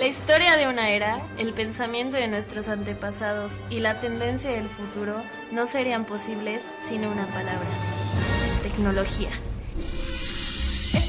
La historia de una era, el pensamiento de nuestros antepasados y la tendencia del futuro no serían posibles sin una palabra. Tecnología.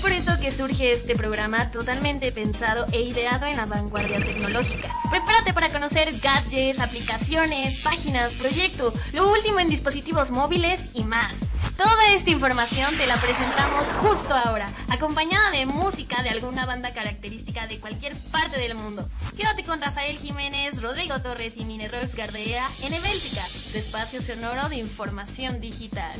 Por eso que surge este programa totalmente pensado e ideado en la vanguardia tecnológica. Prepárate para conocer gadgets, aplicaciones, páginas, proyectos, lo último en dispositivos móviles y más. Toda esta información te la presentamos justo ahora, acompañada de música de alguna banda característica de cualquier parte del mundo. Quédate con Rafael Jiménez, Rodrigo Torres y Mine Rolls Gardea en Ebéltica, tu espacio sonoro de información digital.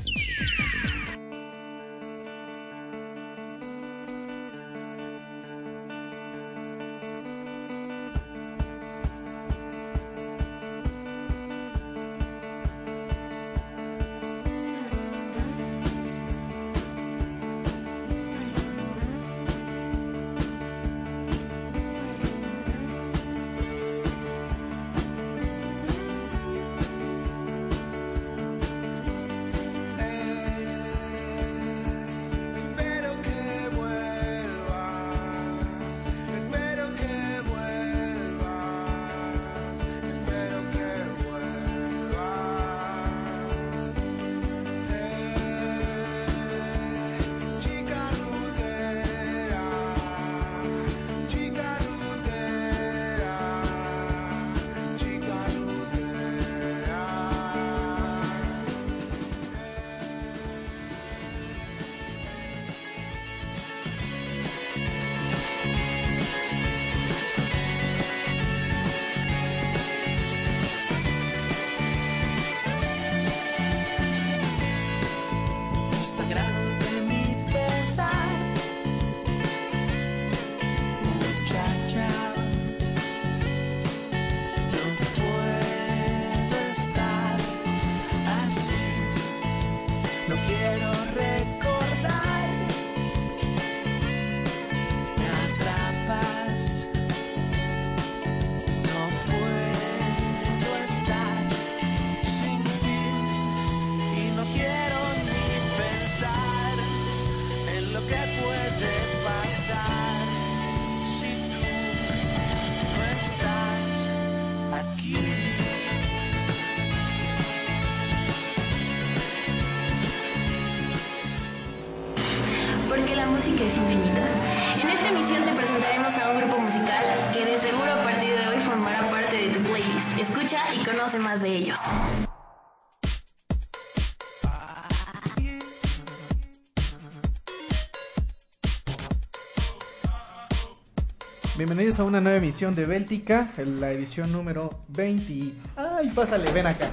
Bienvenidos a una nueva emisión de Béltica, la edición número 20. Ay, pásale, ven acá.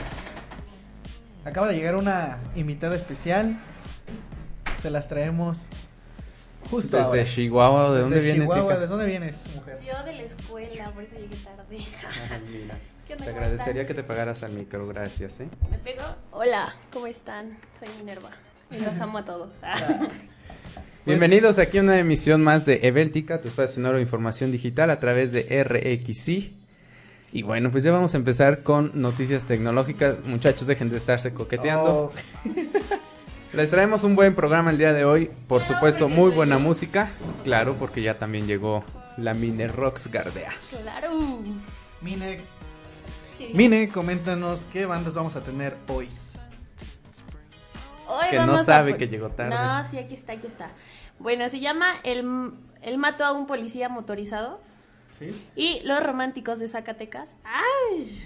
Acaba de llegar una invitada especial. Se las traemos justo Desde ahora. Chihuahua, ¿de Desde dónde vienes, Chihuahua, hija? ¿de dónde vienes, mujer? Yo de la escuela, por eso llegué tarde. Ah, mira. ¿Qué onda, Te agradecería están? que te pagaras al micro, gracias, ¿eh? ¿Me pego? Hola, ¿cómo están? Soy Minerva y los amo a todos. Bienvenidos aquí a una emisión más de Ebéltica, tu espacio sonoro de información digital a través de RXI. Y bueno, pues ya vamos a empezar con noticias tecnológicas. Muchachos, dejen de estarse coqueteando. Oh, Les traemos un buen programa el día de hoy. Por supuesto, muy buena música. Claro, porque ya también llegó la Mine Rocks Gardea. claro. Mine, Sí. Mine, coméntanos qué bandas vamos a tener hoy. Hoy Que no vamos sabe que llegó tarde. No, sí, aquí está, aquí está. Bueno, se llama El, el mató a un policía motorizado ¿Sí? y Los románticos de Zacatecas. ¡Ay!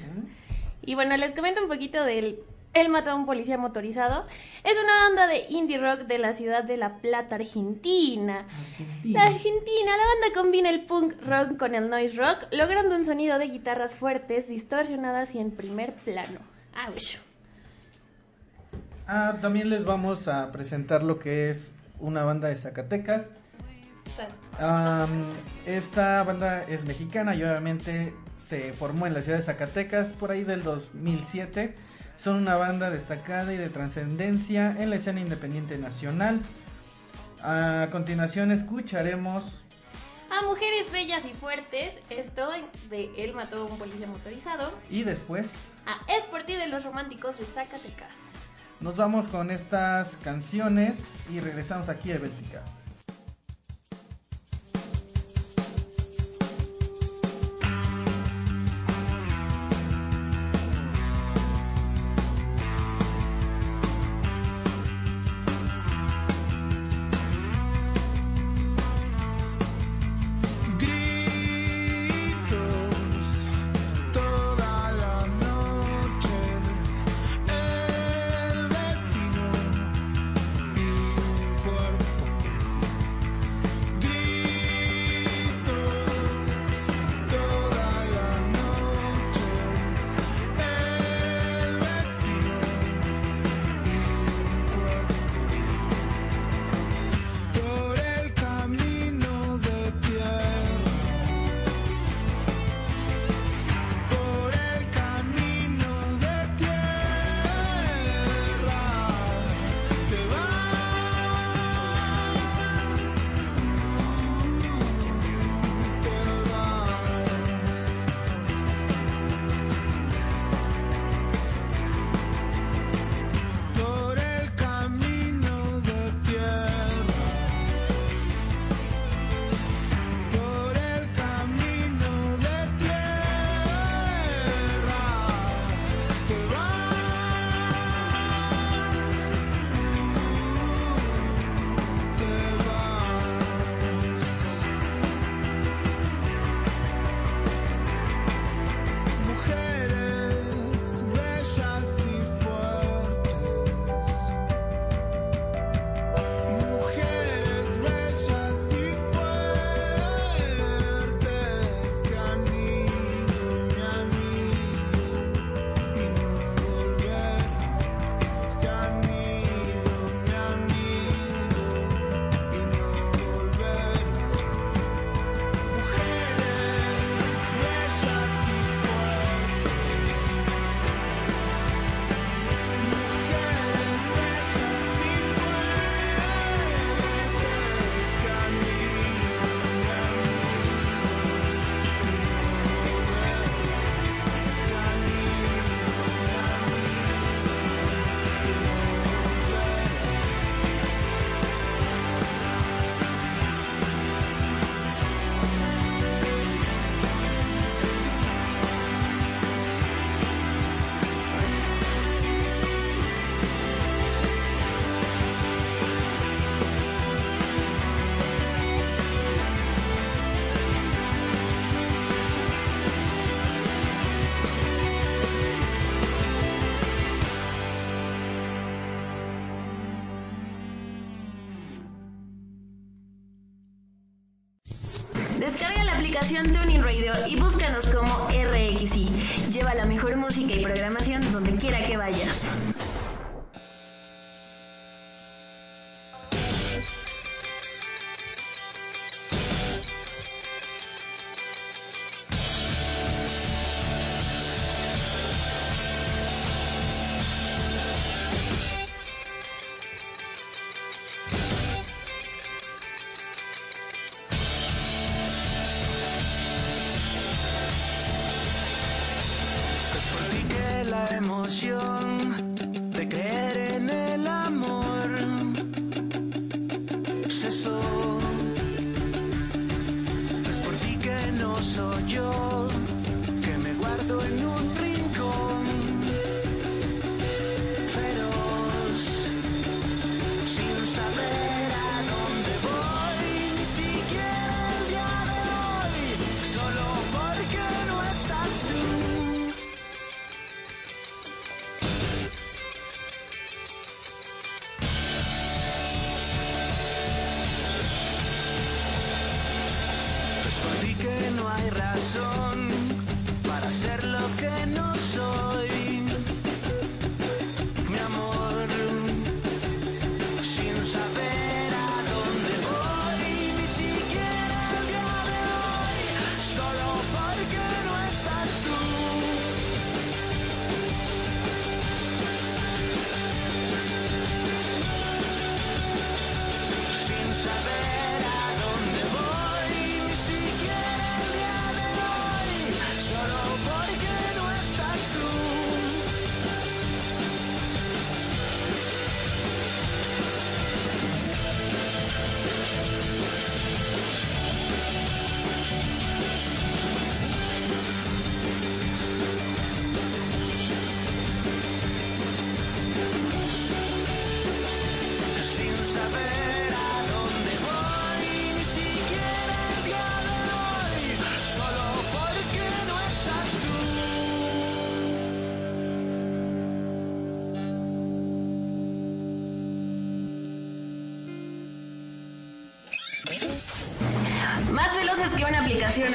Y bueno, les comento un poquito del El mató a un policía motorizado. Es una banda de indie rock de la ciudad de La Plata, Argentina. La Argentina, la banda combina el punk rock con el noise rock, logrando un sonido de guitarras fuertes, distorsionadas y en primer plano. ¡Auch! Ah, también les vamos a presentar lo que es una banda de Zacatecas esta banda es mexicana y obviamente se formó en la ciudad de Zacatecas por ahí del 2007. Son una banda destacada y de trascendencia en la escena independiente nacional. A continuación escucharemos a Mujeres Bellas y Fuertes, esto de Él mató a un policía motorizado. Y después a Es por ti de los románticos de Zacatecas. Nos vamos con estas canciones y regresamos aquí a Bética.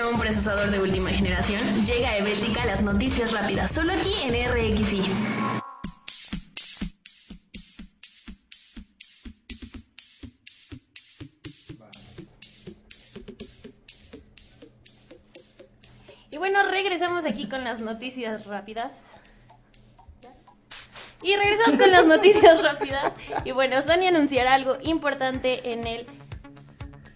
Un procesador de última generación, llega a Eveltica las noticias rápidas, solo aquí en RXI. Y bueno, regresamos aquí con las noticias rápidas. Y regresamos con las noticias rápidas. Y bueno, Sony anunciará algo importante en el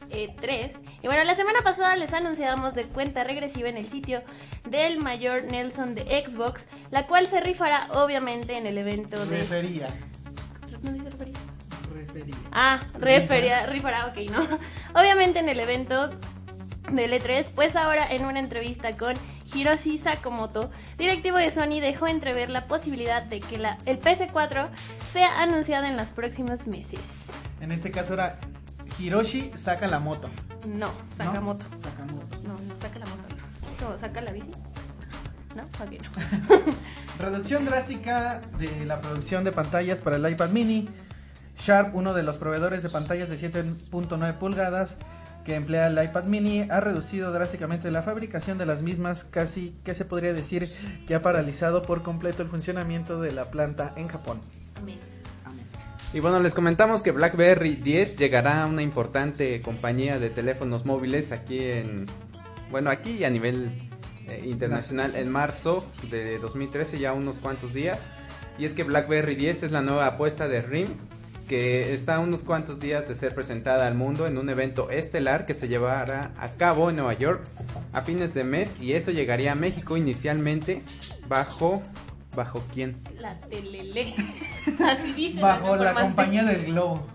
E3. Y bueno, la semana pasada les anunciamos de cuenta regresiva en el sitio del mayor Nelson de Xbox, la cual se rifará obviamente en el evento de... Refería. ¿No dice refería? Refería. Ah, refería, rifará, ok, ¿no? Obviamente en el evento del E3, pues ahora en una entrevista con Hiroshi Sakamoto, directivo de Sony, dejó entrever la posibilidad de que la, el PS4 sea anunciado en los próximos meses. En este caso era Hiroshi saca la moto. No, Sakamoto. ¿No? Sakamoto. No, no, saca la moto. no. ¿Cómo, ¿Saca la bici? No. Reducción drástica de la producción de pantallas para el iPad mini. Sharp, uno de los proveedores de pantallas de 7.9 pulgadas que emplea el iPad mini, ha reducido drásticamente la fabricación de las mismas, casi que se podría decir que ha paralizado por completo el funcionamiento de la planta en Japón. Amén. Y bueno, les comentamos que BlackBerry 10 llegará a una importante compañía de teléfonos móviles aquí en, bueno, aquí a nivel eh, internacional en marzo de 2013, ya unos cuantos días. Y es que BlackBerry 10 es la nueva apuesta de RIM, que está unos cuantos días de ser presentada al mundo en un evento estelar que se llevará a cabo en Nueva York a fines de mes y esto llegaría a México inicialmente bajo bajo quién? La telele. Así dice. Bajo la compañía del globo.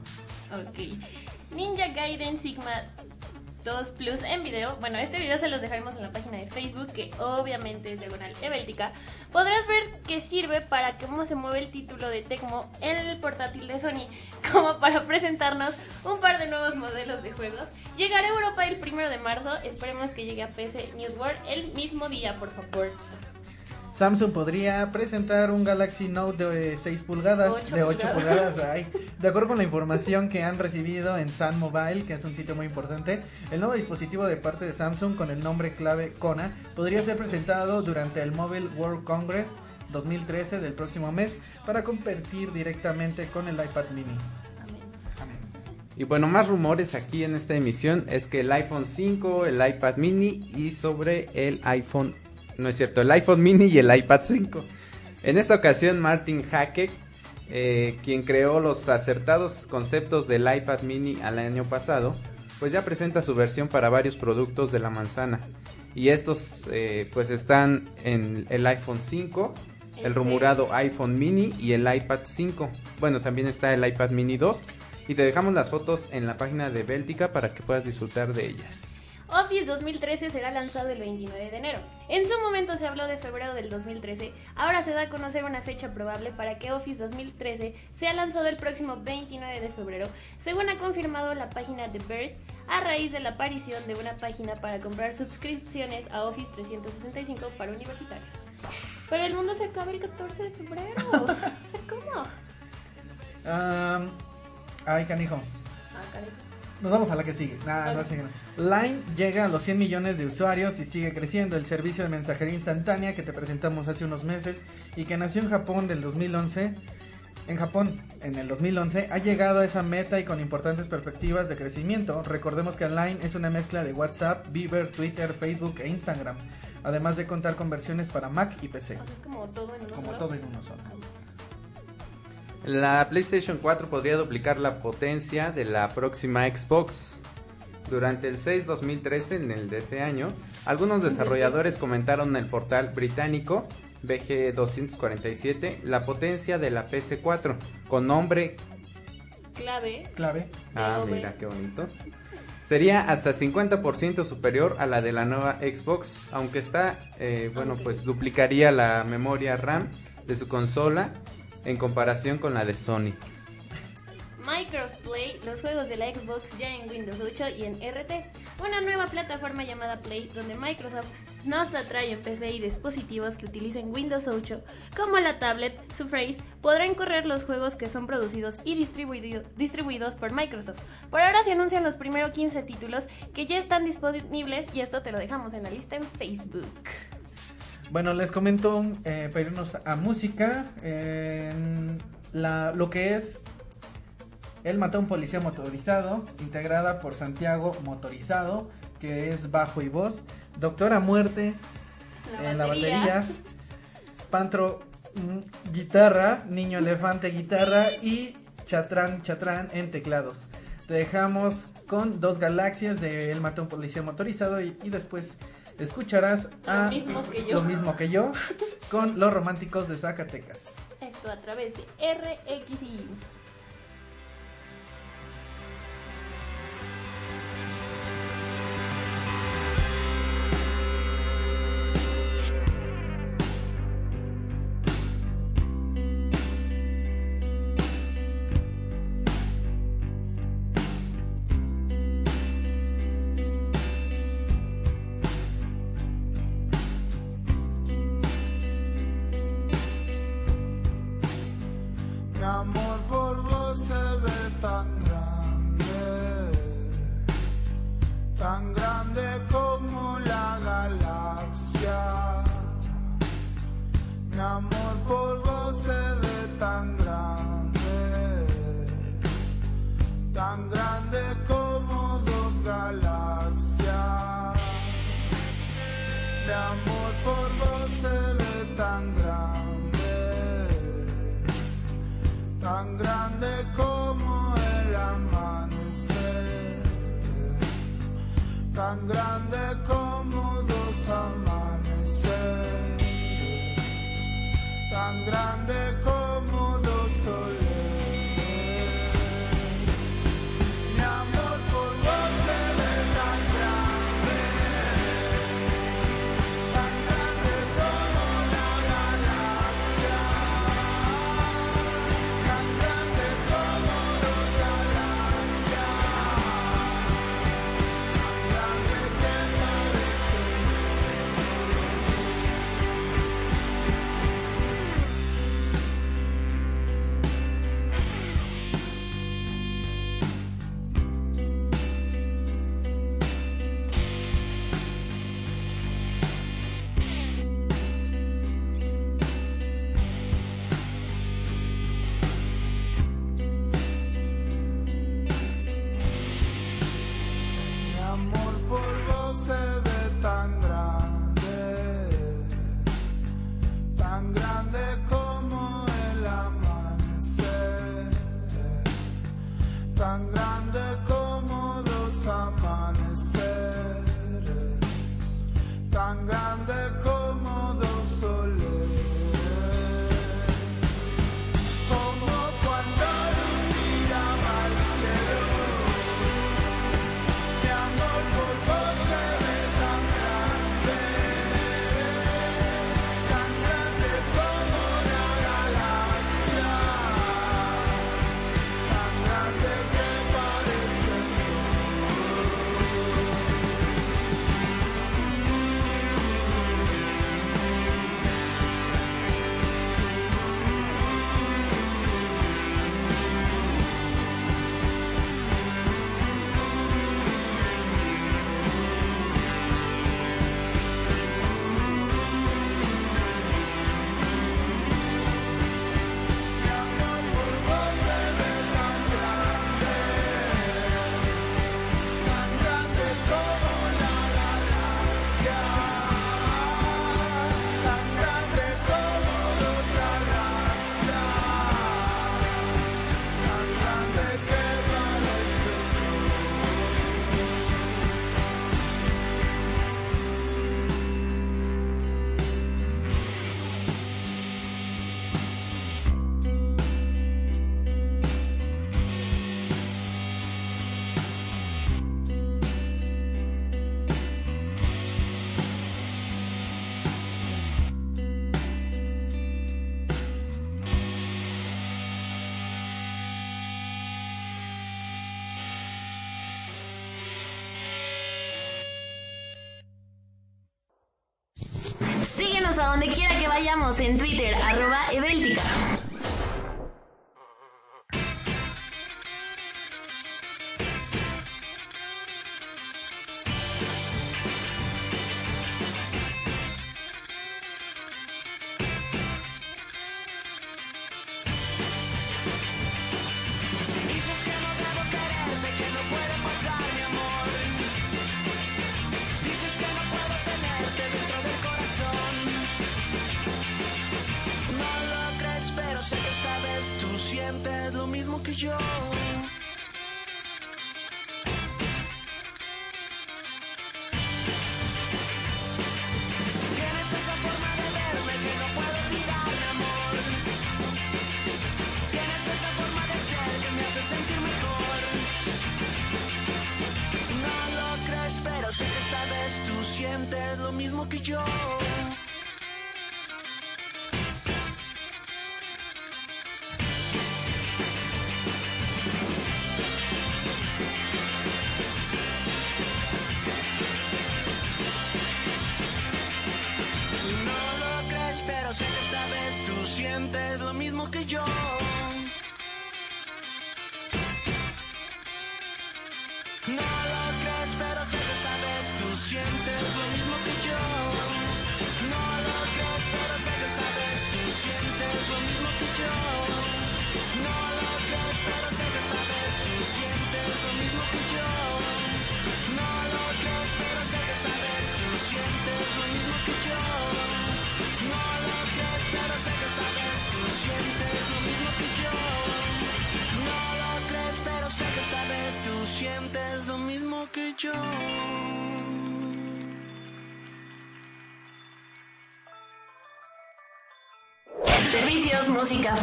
Ok. Ninja Gaiden Sigma 2 Plus en video. Bueno, este video se los dejaremos en la página de Facebook, que obviamente es diagonal Eveltica. Podrás ver que sirve para cómo se mueve el título de Tecmo en el portátil de Sony, como para presentarnos un par de nuevos modelos de juegos. Llegará a Europa el primero de marzo. Esperemos que llegue a PC News World el mismo día, por favor. Samsung podría presentar un Galaxy Note de 6 pulgadas, Ocho de 8 pulgadas. pulgadas. ay. De acuerdo con la información que han recibido en Sun Mobile, que es un sitio muy importante, el nuevo dispositivo de parte de Samsung con el nombre clave Kona podría ser presentado durante el Mobile World Congress 2013 del próximo mes para competir directamente con el iPad mini. Y bueno, más rumores aquí en esta emisión es que el iPhone 5, el iPad mini y sobre el iPhone, no es cierto, el iPhone mini y el iPad 5. En esta ocasión Martin Hackett, eh, quien creó los acertados conceptos del iPad mini al año pasado, pues ya presenta su versión para varios productos de la manzana. Y estos eh, pues están en el iPhone 5, ¿En el rumorado iPhone mini y el iPad 5. Bueno, también está el iPad mini 2. Y te dejamos las fotos en la página de Béltica para que puedas disfrutar de ellas. Office 2013 será lanzado el 29 de enero. En su momento se habló de febrero del 2013, ahora se da a conocer una fecha probable para que Office 2013 sea lanzado el próximo 29 de febrero, según ha confirmado la página de Bird, a raíz de la aparición de una página para comprar suscripciones a Office 365 para universitarios. Pero el mundo se acaba el 14 de febrero. ¿Cómo? Am, ay, canijo. Ah, caray. Nos vamos a la que sigue. Nah, no Ok. sigue. Line llega a los 100 millones de usuarios y sigue creciendo. El servicio de mensajería instantánea que te presentamos hace unos meses y que nació en Japón del 2011. En Japón, en el 2011, ha llegado a esa meta y con importantes perspectivas de crecimiento. Recordemos que Line es una mezcla de WhatsApp, Viber, Twitter, Facebook e Instagram. Además de contar con versiones para Mac y PC. O sea, es como todo en uno Como solo. todo en uno solo. La PlayStation 4 podría duplicar la potencia de la próxima Xbox. Durante el 6 2013, en el de este año, algunos desarrolladores comentaron en el portal británico BG247 la potencia de la PS4 con nombre Clave. Clave. Ah, mira qué bonito. Sería hasta 50% superior a la de la nueva Xbox, aunque está, eh, bueno, Ok. pues duplicaría la memoria RAM de su consola en comparación con la de Sony. Minecraft Play, los juegos de la Xbox ya en Windows 8 y en RT. Una nueva plataforma llamada Play donde Microsoft nos atrae en PC y dispositivos que utilicen Windows 8 como la tablet Surface podrán correr los juegos que son producidos y distribuidos por Microsoft. Por ahora se anuncian los primeros 15 títulos que ya están disponibles y esto te lo dejamos en la lista en Facebook. Bueno, les comento eh, para irnos a música. la, lo que es Él mató a un policía motorizado, integrada por Santiago Motorizado, que es bajo y voz. Doctora Muerte en la batería. Pantro mm, guitarra, Niño Elefante guitarra y Chatrán Chatrán en teclados. Te dejamos con dos galaxias de Él mató a un policía motorizado y después escucharás a lo mismo que yo, lo mismo que yo con los románticos de Zacatecas. Esto a través de RXI. Donde quiera que vayamos en Twitter, arroba Edeltica.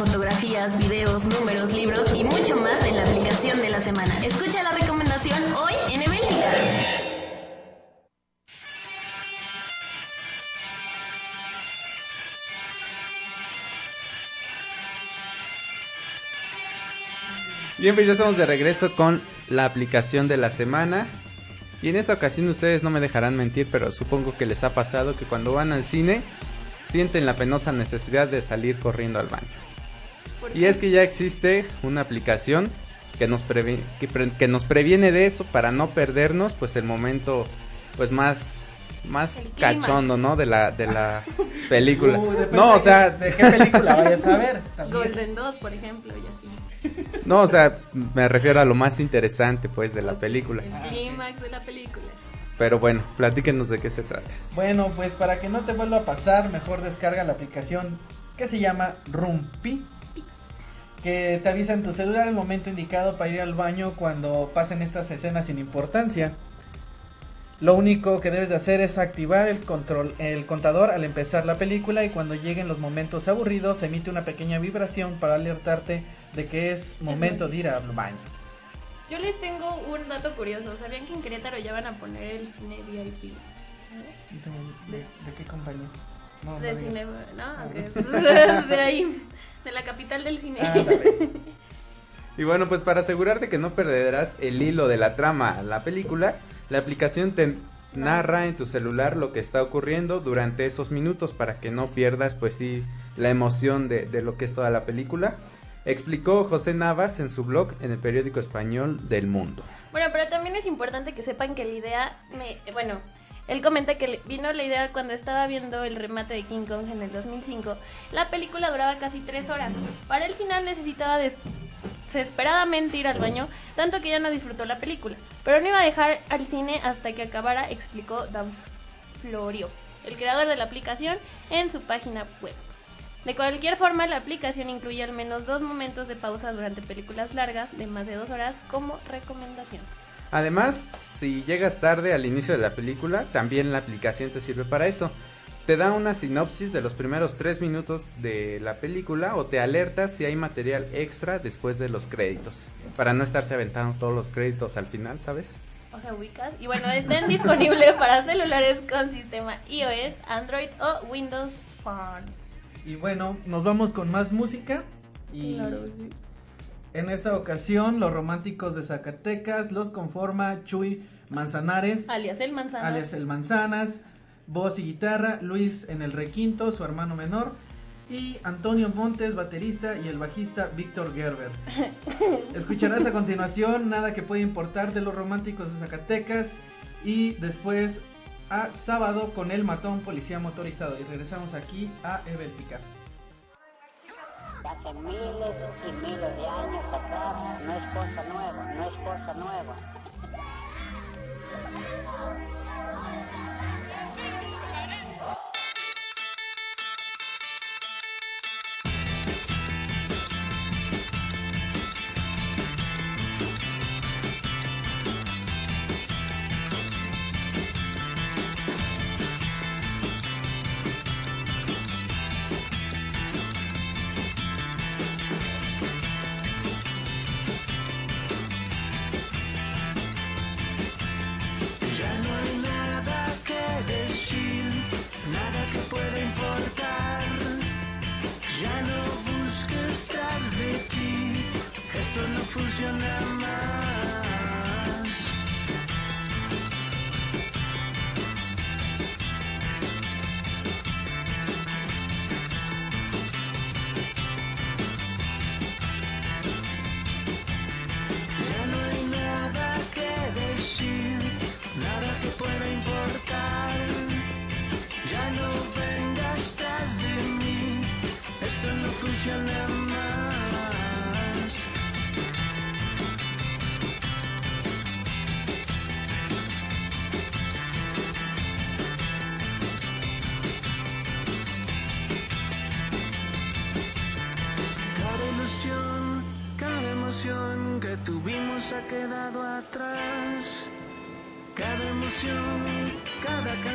Fotografías, videos, números, libros y mucho más en la aplicación de la semana. Escucha la recomendación hoy en Eveltica. Bien, pues ya estamos de regreso con la aplicación de la semana. Y en esta ocasión ustedes no me dejarán mentir, pero supongo que les ha pasado que cuando van al cine sienten la penosa necesidad de salir corriendo al baño. Y es que ya existe una aplicación que nos, previ- que, pre- que nos previene de eso para no perdernos pues el momento pues más más cachondo, ¿no? De la de la película. Uh, no, o sea, de qué película vayas a ver. también. Golden 2, por ejemplo, y así. no, o sea, me refiero a lo más interesante pues de la película. El clímax de la película. Pero bueno, platíquenos de qué se trata. Bueno, pues para que no te vuelva a pasar, mejor descarga la aplicación que se llama Rumpi. Que te avisa en tu celular el momento indicado para ir al baño cuando pasen estas escenas sin importancia. Lo único que debes de hacer es activar el control, el contador al empezar la película y cuando lleguen los momentos aburridos emite una pequeña vibración para alertarte de que es momento de ir al baño. Yo les tengo un dato curioso. ¿Sabían que en Querétaro ya van a poner el cine VIP? ¿De, de qué compañía? No, De no cine, ¿no? Ah. De ahí, de la capital del cine. Ah. Y bueno, pues para asegurarte que no perderás el hilo de la trama a la película, la aplicación te narra en tu celular lo que está ocurriendo durante esos minutos para que no pierdas pues sí la emoción de, de lo que es toda la película. Explicó José Navas en su blog en el periódico español del mundo. Bueno, pero también es importante que sepan que la idea, me, bueno, él comenta que vino la idea cuando estaba viendo el remate de King Kong en el 2005. La película duraba casi tres horas. Para el final necesitaba des- desesperadamente ir al baño, tanto que ya no disfrutó la película. Pero no iba a dejar al cine hasta que acabara, explicó Dan Florio, el creador de la aplicación, en su página web. De cualquier forma, la aplicación incluye al menos dos momentos de pausa durante películas largas de más de dos horas como recomendación. Además, si llegas tarde al inicio de la película, también la aplicación te sirve para eso. Te da una sinopsis de los primeros tres minutos de la película o te alerta si hay material extra después de los créditos. Para no estarse aventando todos los créditos al final, ¿sabes? O sea, ubicas. Y bueno, estén disponibles para celulares con sistema iOS, Android o Windows Phone. Y bueno, nos vamos con más música. Y en esta ocasión, los románticos de Zacatecas los conforma Chuy Manzanares, Alias el manzana. alias el Manzanas, voz y guitarra, Luis en el requinto, su hermano menor, y Antonio Montes, baterista, y el bajista Víctor Gerber. Escucharás a continuación Nada que puede importar de los románticos de Zacatecas y después a Sábado con el matón policía motorizado. Y regresamos aquí a Eveltica. Hace miles y miles de años atrás, no es cosa nueva, no es cosa nueva.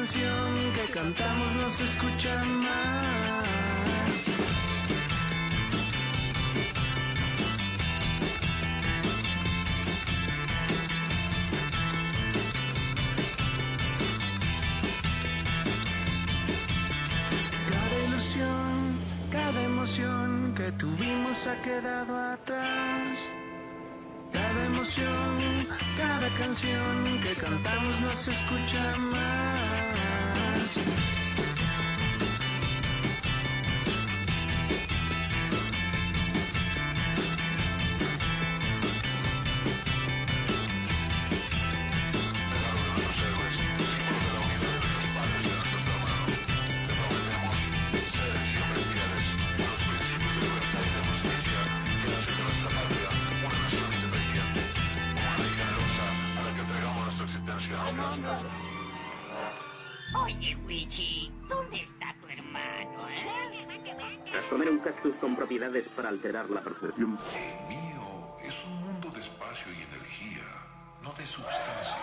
Canción que cantamos no escucha más. Cada ilusión, cada emoción que tuvimos ha quedado atrás. Cada emoción, cada canción que cantamos no se escucha más. Thank you. Propiedades para alterar la percepción. mío es un mundo de espacio y energía, no de sustancia.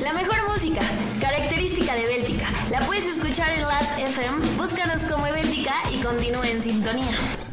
La mejor música, característica de Béltica. La puedes escuchar en Last FM. Búscanos como Béltica y continúa en sintonía.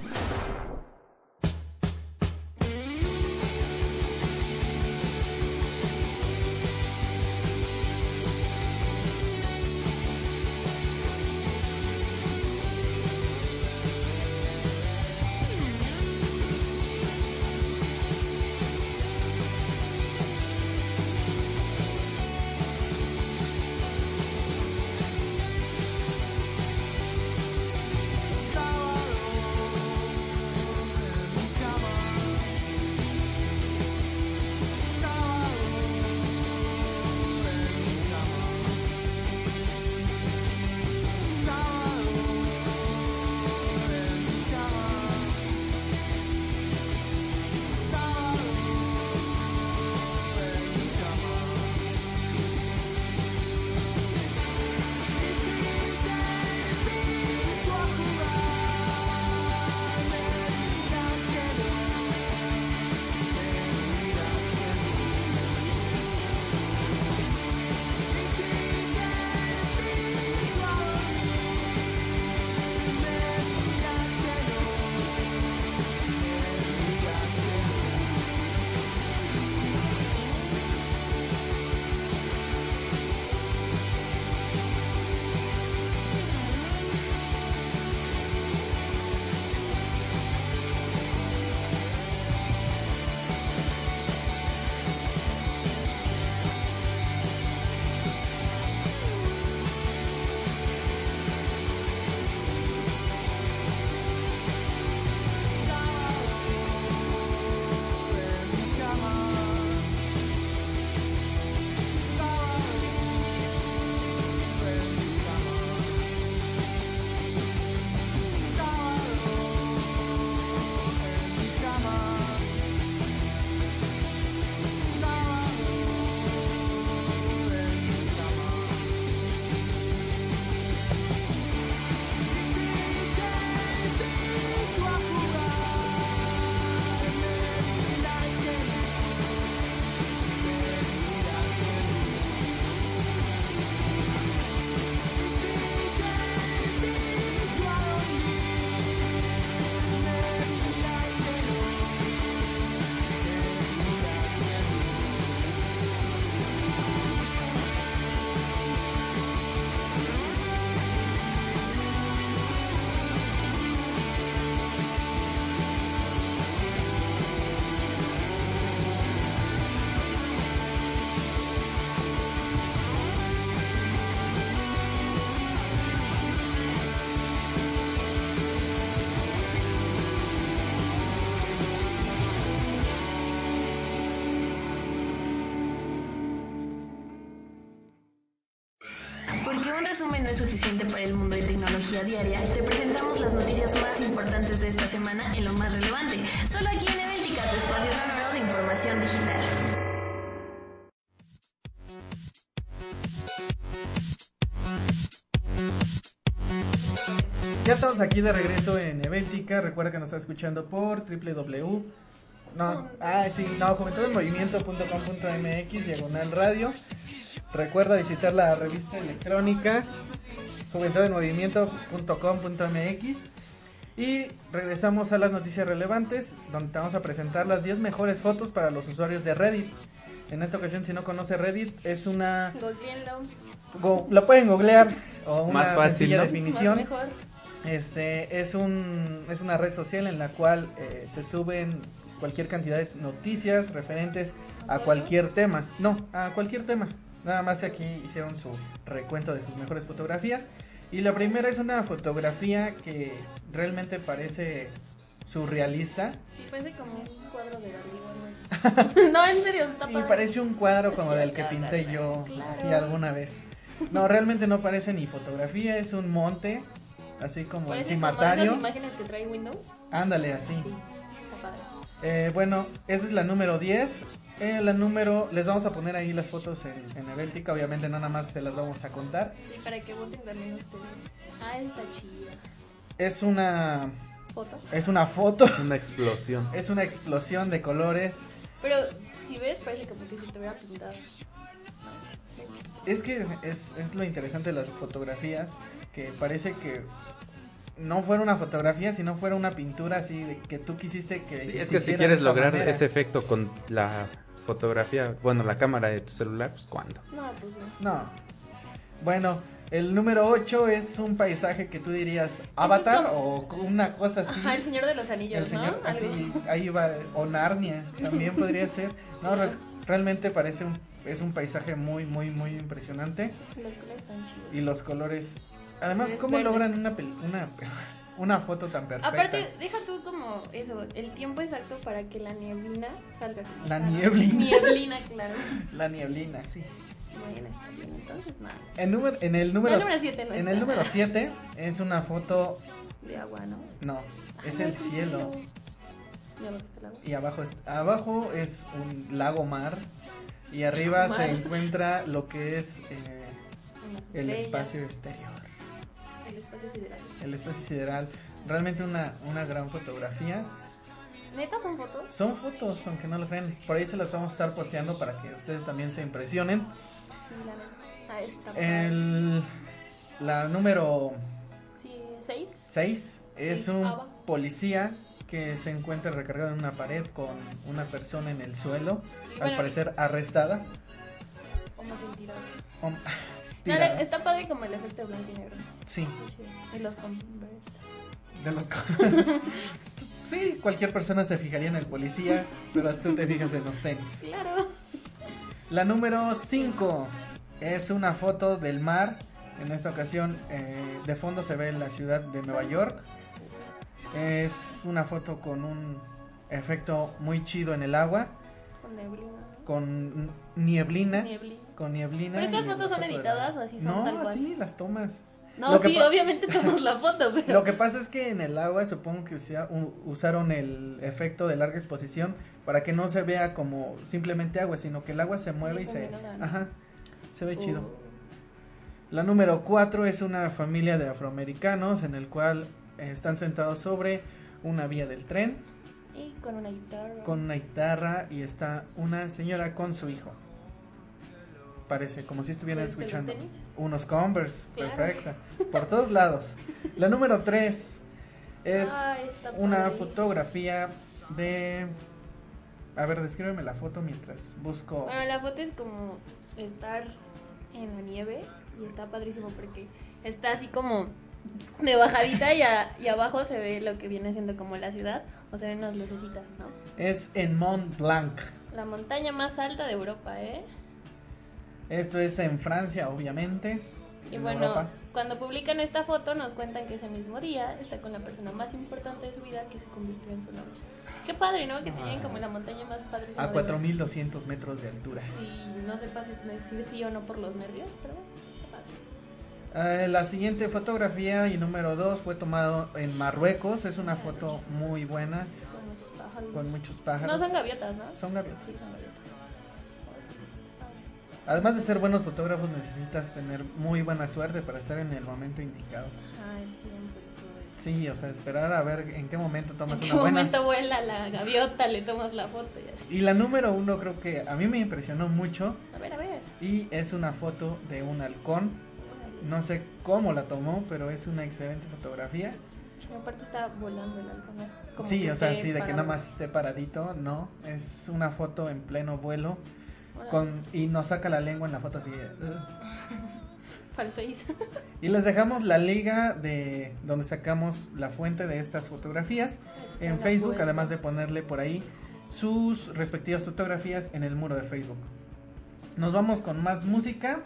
Suficiente para el mundo de tecnología diaria, te presentamos las noticias más importantes de esta semana en lo más relevante. Solo aquí en Eventica, tu espacio sonoro de información digital. Ya estamos aquí de regreso en Eveltica. Recuerda que nos está escuchando por www. No, ah, sí, no, juventudenmovimiento.com.mx, diagonal radio. Recuerda visitar la revista electrónica juventudenmovimiento.com.mx. Y regresamos a las noticias relevantes, donde te vamos a presentar las 10 mejores fotos para los usuarios de Reddit. En esta ocasión, si no conoce Reddit, es una. Go- la pueden googlear o una Más fácil, definición. Más mejor. Este es un es una red social en la cual eh, se suben cualquier cantidad de noticias referentes a cualquier tema. No, a cualquier tema. Nada más aquí hicieron su recuento de sus mejores fotografías. Y la primera es una fotografía que realmente parece surrealista. Sí, parece como un cuadro de Dalí o algo así. no, en serio, está Sí, padre. parece un cuadro como Sí, del que claro, pinté yo claro. así alguna vez. No, realmente no parece ni fotografía, es un monte, así como el Parece como cimatario. esas imágenes que trae Windows. Ándale, así. Sí, está padre. Eh, bueno, esa es la número 10. Eh, la número, les vamos a poner ahí las fotos en, en Eveltica, obviamente no nada más se las vamos a contar. Sí, para que voten también ustedes. Ah, está chida. Es una, Foto. es una foto, Una explosión. es una explosión de colores. Pero si ves, parece como que si te hubiera pintado. Es que es, es lo interesante de las fotografías, que parece que no fuera una fotografía, sino fuera una pintura así de que tú quisiste que... Sí, se es que si quieres lograr manera. ese efecto con la fotografía, bueno, la cámara de tu celular, pues cuando. No, pues no. No. Bueno, el número 8 es un paisaje que tú dirías Avatar o una cosa así. Ajá, el señor de los anillos, El señor, ¿no? así, ahí va, o Narnia, también podría ser. No, re- realmente parece un, es un paisaje muy, muy, muy impresionante. Los colores están chidos. Y los colores, además, ¿cómo logran una, una, una foto tan perfecta? Aparte, deja tú como eso, el tiempo exacto para que la nieblina salga. La nieblina. Nieblina, claro. La nieblina, sí. Bueno, entonces nada. En, número, en el número, El número siete no en está. el número 7 es una foto, De agua, ¿no? no, es Ah, el un cielo. ¿Y abajo está el agua? y abajo es, abajo es un lago mar y arriba Mar. se encuentra lo que es eh, el espacio exterior, El espacio sideral. El espacio sideral. Realmente una, una gran fotografía. ¿Neta son fotos? Son fotos, aunque no lo crean. Por ahí se las vamos a estar posteando para que ustedes también se impresionen. Sí, la neta. Ah, está. El, la número Sí, seis. 6 es Seis, un ava. policía que se encuentra recargado en una pared con una persona en el suelo, al parecer arrestada. está padre como el efecto blanco y negro. Sí, Y los Converse. de los Sí, cualquier persona se fijaría en el policía, pero tú te fijas en los tenis. Claro. La número 5 es una foto del mar. En esta ocasión, eh, de fondo se ve la ciudad de Nueva York. Es una foto con un efecto muy chido en el agua, Con neblina. con nieblina. Nieblina. Con nieblina. ¿Pero estas fotos son editadas o así son No, tal cual? así las tomas. No, Lo que sí, obviamente tomas la foto, pero. Lo que pasa es que en el agua supongo que usaron el efecto de larga exposición para que no se vea como simplemente agua, sino que el agua se mueve y se... ¿no? Ajá, se ve Oh. chido. La número 4 es una familia de afroamericanos en el cual están sentados sobre una vía del tren Y con una guitarra. con una guitarra y está una señora con su hijo. Parece como si estuvieran ¿Viste los escuchando. Unos Converse, Claro. perfecta. Por todos lados. La número 3 es Ah, una fotografía de... A ver, descríbeme la foto mientras busco... Bueno, la foto es como estar en la nieve y está padrísimo porque está así como de bajadita y, a- y abajo se ve lo que viene siendo como la ciudad o se ven unas lucecitas, ¿no? Es en Mont Blanc. La montaña más alta de Europa, ¿eh? Esto es en Francia, obviamente. Y en bueno, Europa. cuando publican esta foto nos cuentan que ese mismo día está con la persona más importante de su vida que se convirtió en su novia. Qué padre, ¿no? Que tenían como la montaña más padre. A 4200 metros de altura. Y no sepas decir sí o no por los nervios, pero está padre. Eh, la siguiente fotografía y número 2 fue tomado en Marruecos. Es una foto muy buena Con muchos pájaros. con muchos pájaros. No son gaviotas, ¿no? Son gaviotas. Sí, son gaviotas. Además de ser buenos fotógrafos, necesitas tener muy buena suerte para estar en el momento indicado. Ay, tiempo. Sí, o sea, esperar a ver en qué momento ¿En tomas qué una buena. momento vuela la gaviota? Le tomas la foto y así. Y la número uno creo que a mí me impresionó mucho A ver, a ver. y es una foto de un halcón. No sé cómo la tomó, pero es una excelente fotografía. Y aparte está volando el halcón. es como sí, que o sea, sí, de que parado. nada más esté paradito, no. Es una foto en pleno vuelo. Con y nos saca la lengua en la foto así. Falface. Y les dejamos la liga de donde sacamos la fuente de estas fotografías en Facebook, además de ponerle por ahí sus respectivas fotografías en el muro de Facebook. Nos vamos con más música.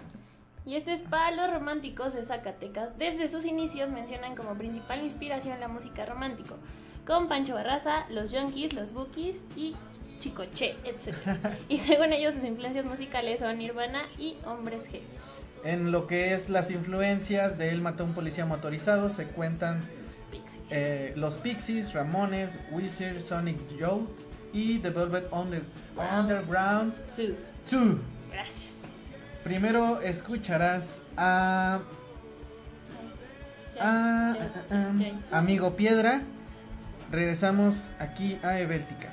Y este es para los románticos de Zacatecas. Desde sus inicios mencionan como principal inspiración la música romántico, con Pancho Barraza, los Junkies, los Bookies y Chicoche, etc. y según ellos sus influencias musicales son Nirvana y Hombres G. En lo que es las influencias de Él mató a un policía motorizado se cuentan Pixies. eh, los Pixies, Ramones, Wizard, Sonic Joe y The Velvet Under- Underground Su. 2. Gracias. Primero escucharás a, a- a-. Amigo Piedra. Regresamos aquí a Ebéltica.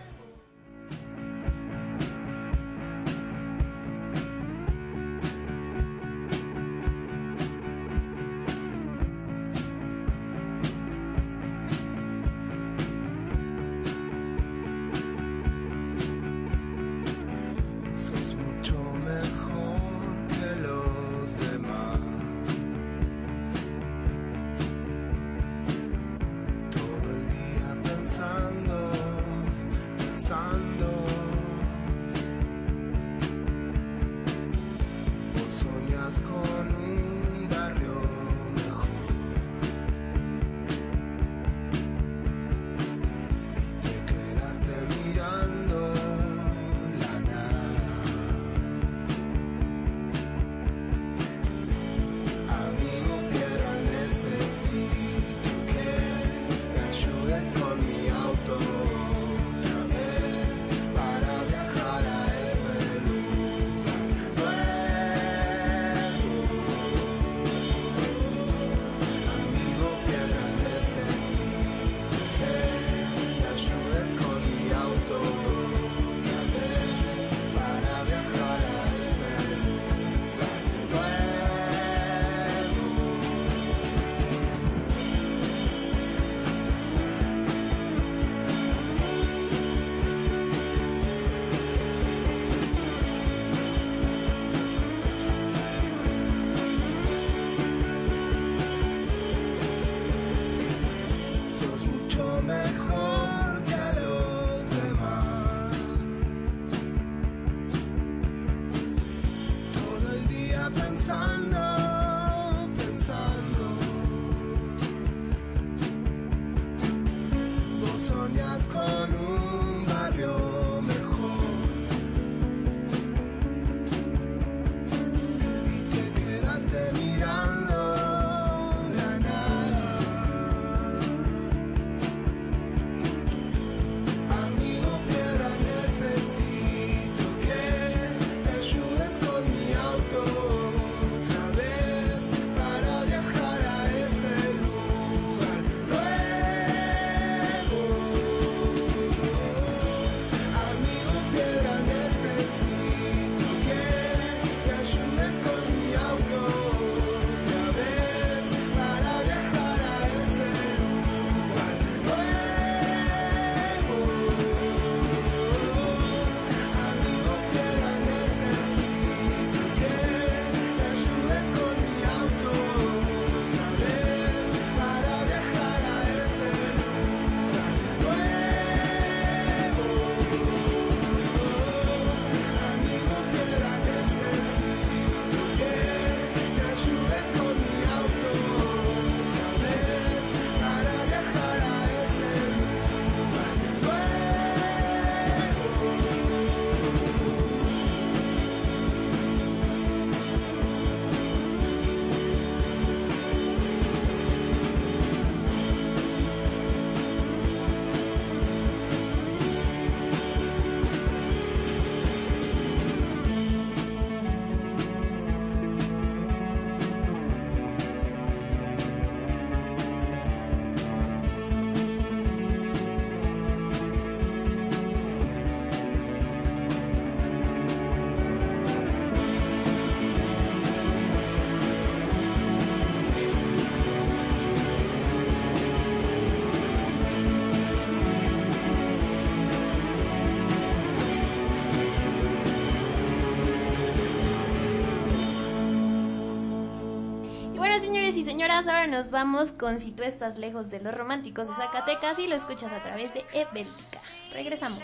Señoras, ahora nos vamos con Si tú estás lejos de los románticos de Zacatecas y lo escuchas a través de Ebéltica. Regresamos.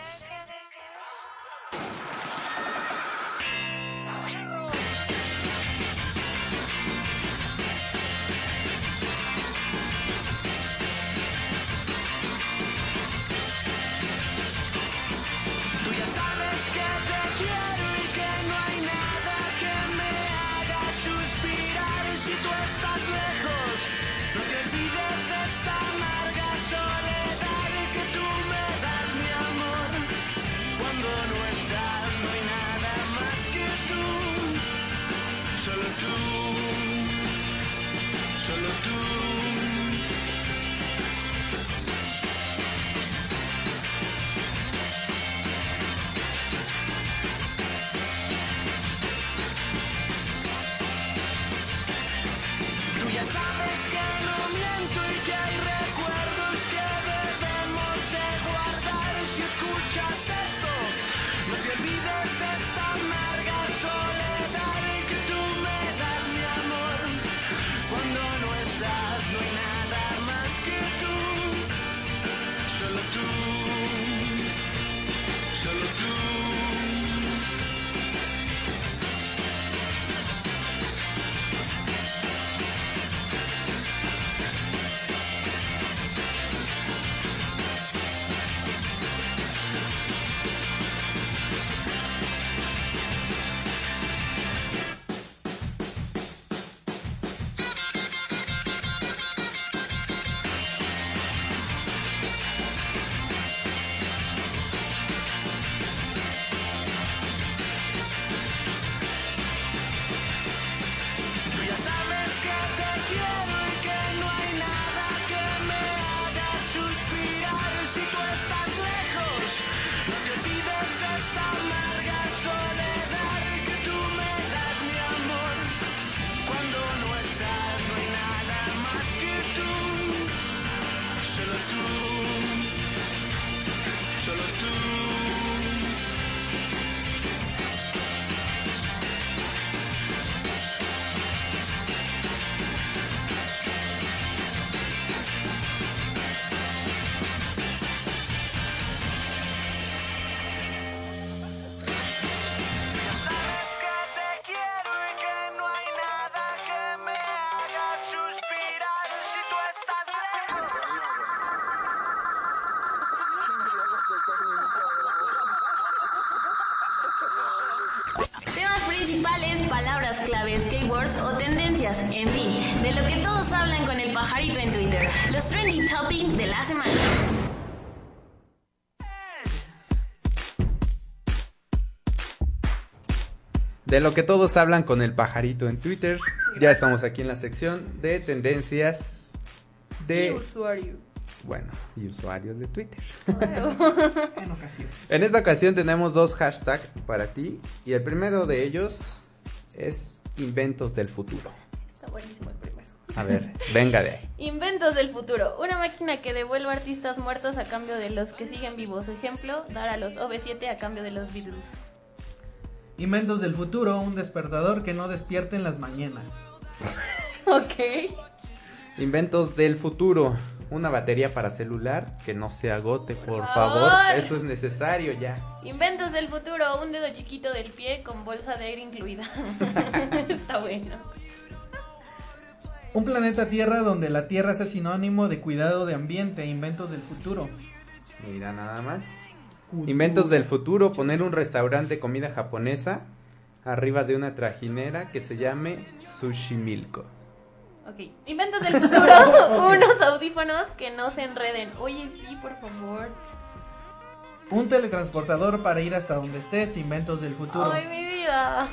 De lo que todos hablan con el pajarito en Twitter. Ya estamos aquí en la sección de tendencias de, usuario. bueno, y usuarios de Twitter. En ocasiones. En esta ocasión tenemos dos hashtags para ti y el primero de ellos es inventos del futuro. Está buenísimo el primero. A ver, venga de ahí. Inventos del futuro. Una máquina que devuelva artistas muertos a cambio de los que siguen vivos. Ejemplo, dar a los OV7 a cambio de los Beatles. Inventos del futuro, un despertador que no despierte en las mañanas. Ok. Inventos del futuro. Una batería para celular que no se agote, por favor. favor. Eso es necesario ya. Inventos del futuro. Un dedo chiquito del pie con bolsa de aire incluida. Está bueno. Un planeta Tierra donde la Tierra sea sinónimo de cuidado de ambiente. Inventos del futuro. Mira nada más. Inventos del futuro, poner un restaurante de comida japonesa arriba de una trajinera que se llame Sushimilko. Ok. Inventos del futuro. Unos audífonos que no se enreden. Oye, sí, por favor. Un teletransportador para ir hasta donde estés. Inventos del futuro. Ay, mi vida.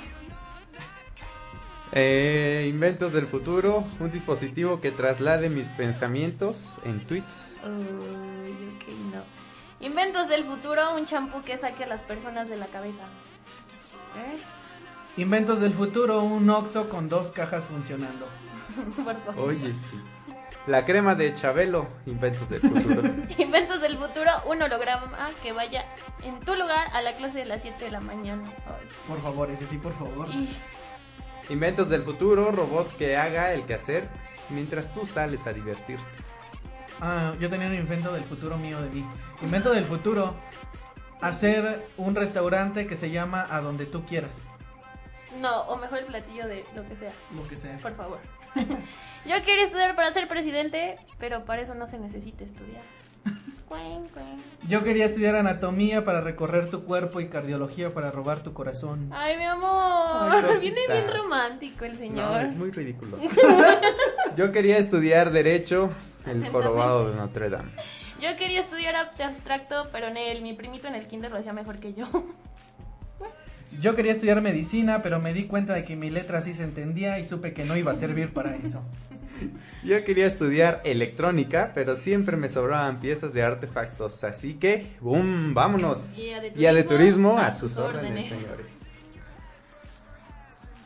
Eh, inventos del futuro, un dispositivo que traslade mis pensamientos en tweets. Uy, ok, no. Inventos del futuro, un champú que saque a las personas de la cabeza. ¿Eh? Inventos del futuro, un Oxo con dos cajas funcionando. Por favor. Oye, sí. La crema de Chabelo, inventos del futuro. Inventos del futuro, un holograma que vaya en tu lugar a la clase de las 7 de la mañana. Ay, Por favor, ese sí, por favor. y- Inventos del futuro, robot que haga el quehacer mientras tú sales a divertirte. Ah, yo tenía un invento del futuro mío de mí. Invento del futuro, hacer un restaurante que se llama A Donde Tú Quieras. No, o mejor el platillo de lo que sea, Lo que sea. por favor. Yo quería estudiar para ser presidente, pero para eso no se necesita estudiar. Yo quería estudiar anatomía para recorrer tu cuerpo y cardiología para robar tu corazón. Ay, mi amor. Ay. Viene bien romántico el No, señor. es muy ridículo. Yo quería estudiar Derecho, el jorobado de Notre Dame. Yo quería estudiar arte abstracto, pero en el, mi primito en el kinder lo hacía mejor que yo. Yo quería estudiar medicina, pero me di cuenta de que mi letra sí se entendía y supe que no iba a servir para eso. Yo quería estudiar electrónica, pero siempre me sobraban piezas de artefactos, así que, ¡boom! ¡Vámonos! Guía de Guía de turismo turismo, a sus órdenes, órdenes. señores.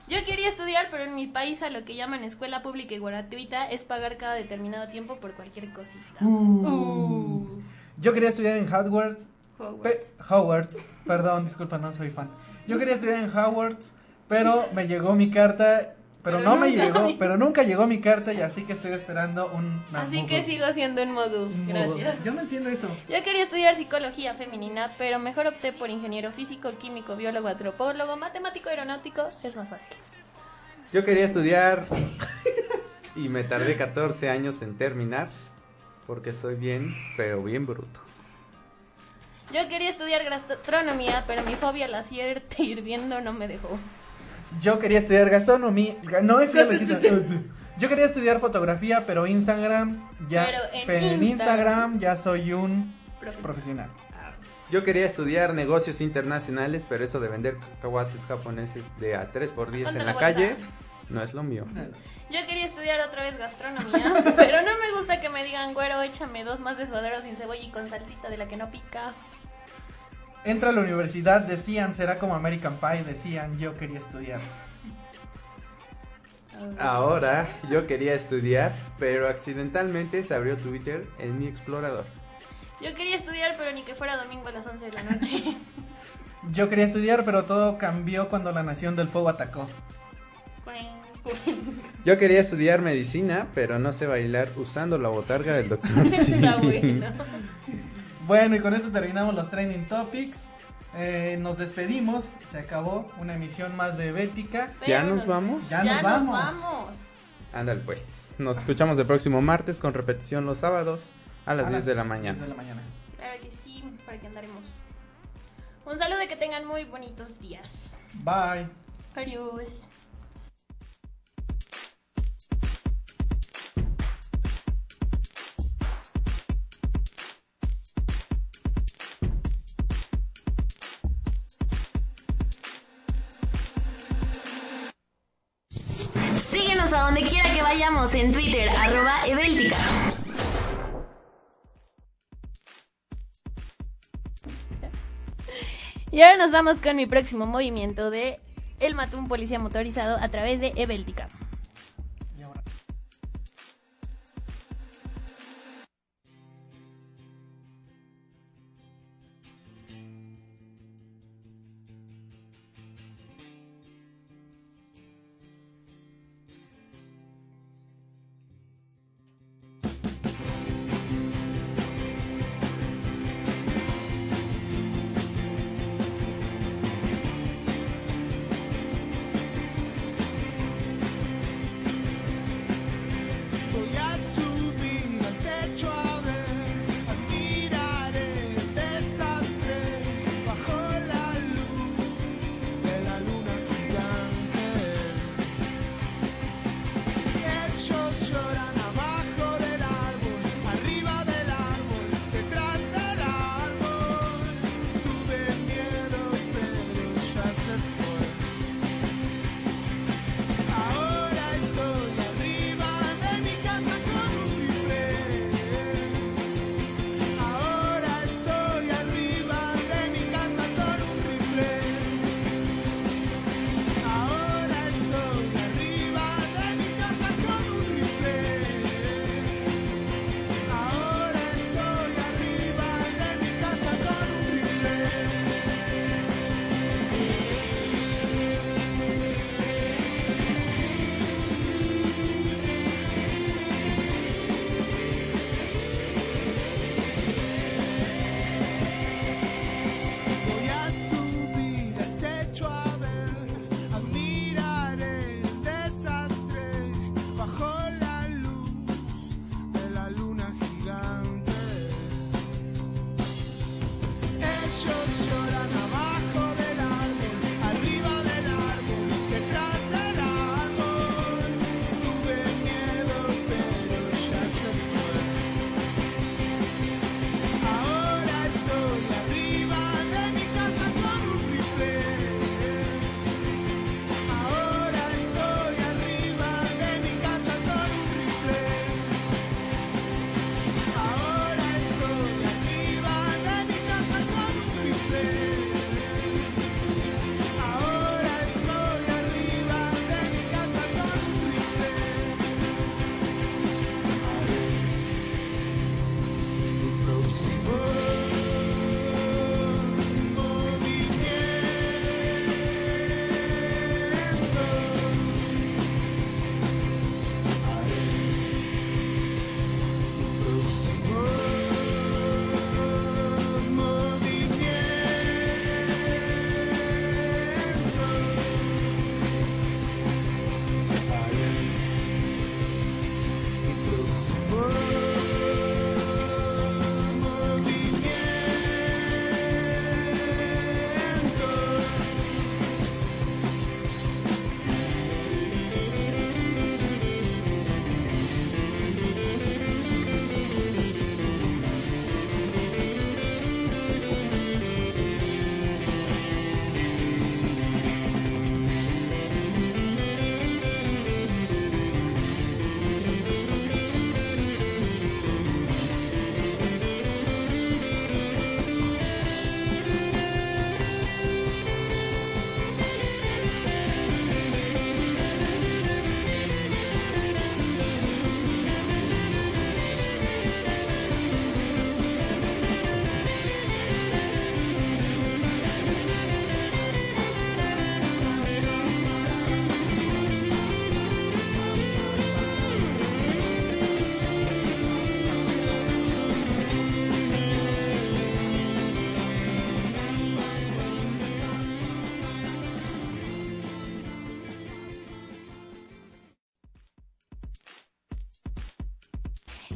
Yo quería estudiar, pero en mi país a lo que llaman escuela pública y gratuita es pagar cada determinado tiempo por cualquier cosita. Uh. Yo quería estudiar en Hogwarts. Hogwarts. Hogwarts. Perdón, disculpa, no soy fan. Yo quería estudiar en Hogwarts, pero me llegó mi carta. Pero, Pero no me nunca llegó, mi- pero nunca llegó mi carta y así que estoy esperando un. una Así que sigo siendo un Moodle. Gracias. Yo no entiendo eso. Yo quería estudiar psicología femenina, pero mejor opté por ingeniero físico, químico, biólogo, antropólogo, matemático, aeronáutico. Es más fácil. Yo quería estudiar y me tardé 14 años en terminar, porque soy bien, pero bien bruto. Yo quería estudiar gastronomía, pero mi fobia al aceite hirviendo no me dejó. Yo quería estudiar gastronomía. No es que Yo quería estudiar fotografía, pero Instagram ya. Pero en pero en Instagram. Instagram ya soy un profesional. Yo quería estudiar negocios internacionales, pero eso de vender cacahuates japoneses de a 3 por 10 Ponte en la calle no es lo mío. Yo quería estudiar otra vez gastronomía, pero no me gusta que me digan, güero, échame dos más de suadero sin cebolla y con salsita de la que no pica. Entra a la universidad, decían, será como American Pie, decían, yo quería estudiar. Ahora yo quería estudiar, pero accidentalmente se abrió Twitter en mi explorador. Yo quería estudiar, pero ni que fuera domingo a las 11 de la noche. Yo quería estudiar, pero todo cambió cuando la Nación del Fuego atacó. Yo quería estudiar medicina, pero no sé bailar usando la botarga del doctor Está bueno. Bueno, y con eso terminamos los trending topics. Eh, nos despedimos, se acabó una emisión más de Béltica. ¿Ya nos vamos? Ya, Ya nos vamos. vamos. Ándale pues. Nos escuchamos el próximo martes con repetición los sábados a las A 10 de la 10 mañana. de la mañana. Claro que sí, para que andaremos. Un saludo y que tengan muy bonitos días. Bye. Adiós. Vayamos en Twitter, arroba Edeltica. Y ahora nos vamos con mi próximo movimiento de El mató un policía motorizado a través de Ebéltica.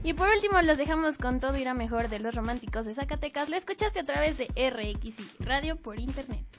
Y por último, los dejamos con Todo irá mejor de los románticos de Zacatecas. Lo escuchaste a través de RXI, radio por internet.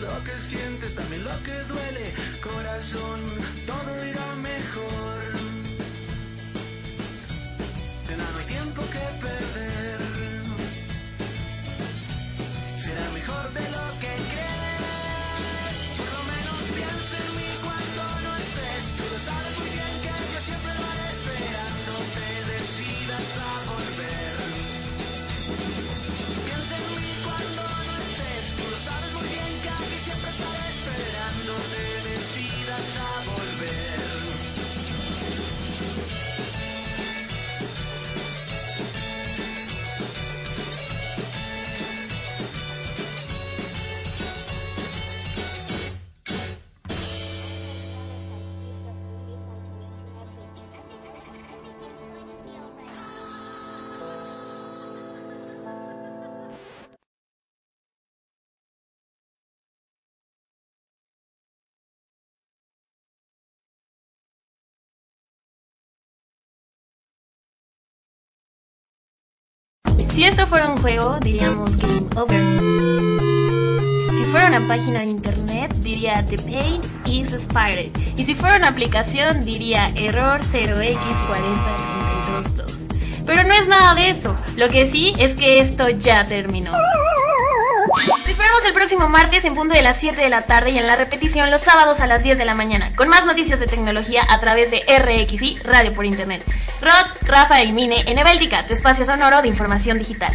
Lo que sientes, también lo que duele. Corazón, todo irá mejor. Nena, no hay tiempo que perder. Si esto fuera un juego, diríamos Game Over. Si fuera una página de internet, diría The Pain is expired. Y si fuera una aplicación, diría Error 0x40322. Pero no es nada de eso. Lo que sí es que esto ya terminó. Te esperamos el próximo martes en punto de las 7 de la tarde y en la repetición los sábados a las 10 de la mañana, con más noticias de tecnología a través de RXI Radio por Internet. Rod, Rafa y Mine en Ebéltica, tu espacio sonoro de información digital.